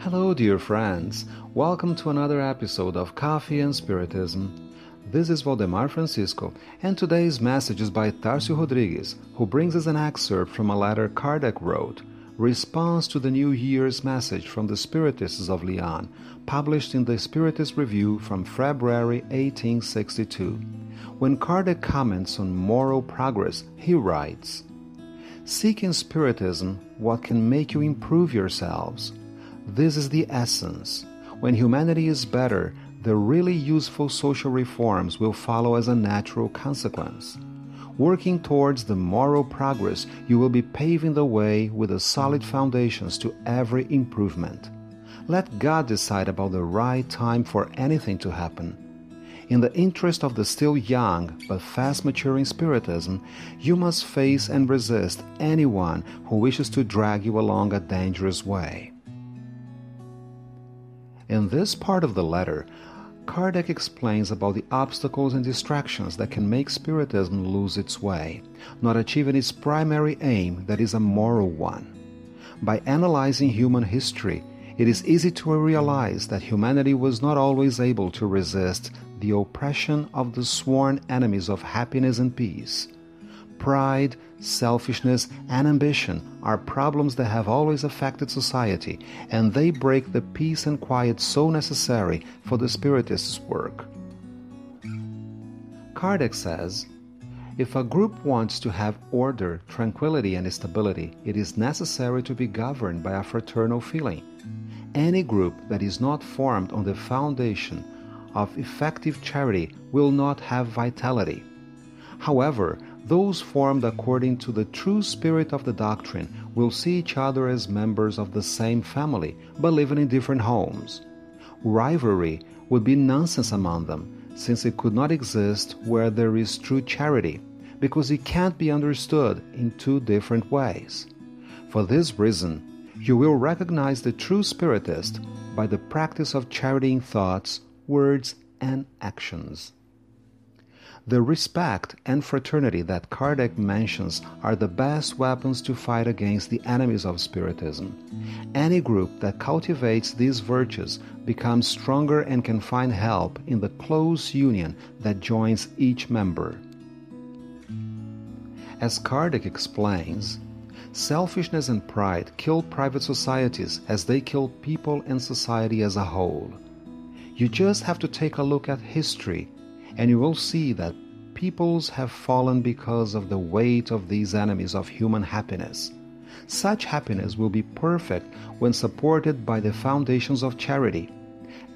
Hello, dear friends. Welcome to another episode of Coffee and Spiritism. This is Valdemar Francisco, and today's message is by Tarcio Rodriguez, who brings us an excerpt from a letter Kardec wrote, Response to the New Year's message from the Spiritists of Lyon, published in the Spiritist Review from February 1862. When Kardec comments on moral progress, he writes, Seek in Spiritism what can make you improve yourselves this is the essence. When humanity is better, the really useful social reforms will follow as a natural consequence. Working towards the moral progress, you will be paving the way with the solid foundations to every improvement. Let God decide about the right time for anything to happen. In the interest of the still young but fast maturing Spiritism, you must face and resist anyone who wishes to drag you along a dangerous way. In this part of the letter, Kardec explains about the obstacles and distractions that can make Spiritism lose its way, not achieving its primary aim, that is a moral one. By analyzing human history, it is easy to realize that humanity was not always able to resist the oppression of the sworn enemies of happiness and peace Pride, selfishness, and ambition are problems that have always affected society, and they break the peace and quiet so necessary for the Spiritist's work. Kardec says, if a group wants to have order, tranquility, and stability, it is necessary to be governed by a fraternal feeling. Any group that is not formed on the foundation of effective charity will not have vitality. However, those formed according to the true spirit of the doctrine will see each other as members of the same family, but living in different homes. Rivalry would be nonsense among them, since it could not exist where there is true charity, because it can't be understood in two different ways. For this reason, you will recognize the true Spiritist by the practice of charity in thoughts, words, and actions. The respect and fraternity that Kardec mentions are the best weapons to fight against the enemies of Spiritism. Any group that cultivates these virtues becomes stronger and can find help in the close union that joins each member. As Kardec explains, selfishness and pride kill private societies as they kill people and society as a whole. You just have to take a look at history and you will see that peoples have fallen because of the weight of these enemies of human happiness. Such happiness will be perfect when supported by the foundations of charity.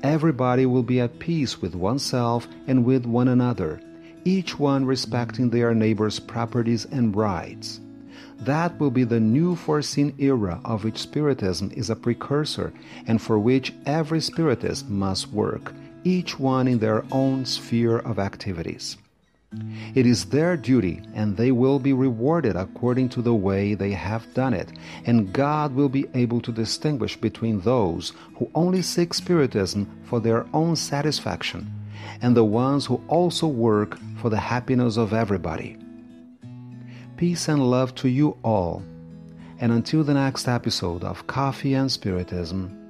Everybody will be at peace with oneself and with one another, each one respecting their neighbor's properties and rights. That will be the new foreseen era of which Spiritism is a precursor and for which every Spiritist must work, each one in their own sphere of activities. It is their duty, and they will be rewarded according to the way they have done it, and God will be able to distinguish between those who only seek Spiritism for their own satisfaction and the ones who also work for the happiness of everybody. Peace and love to you all, and until the next episode of Coffee and Spiritism.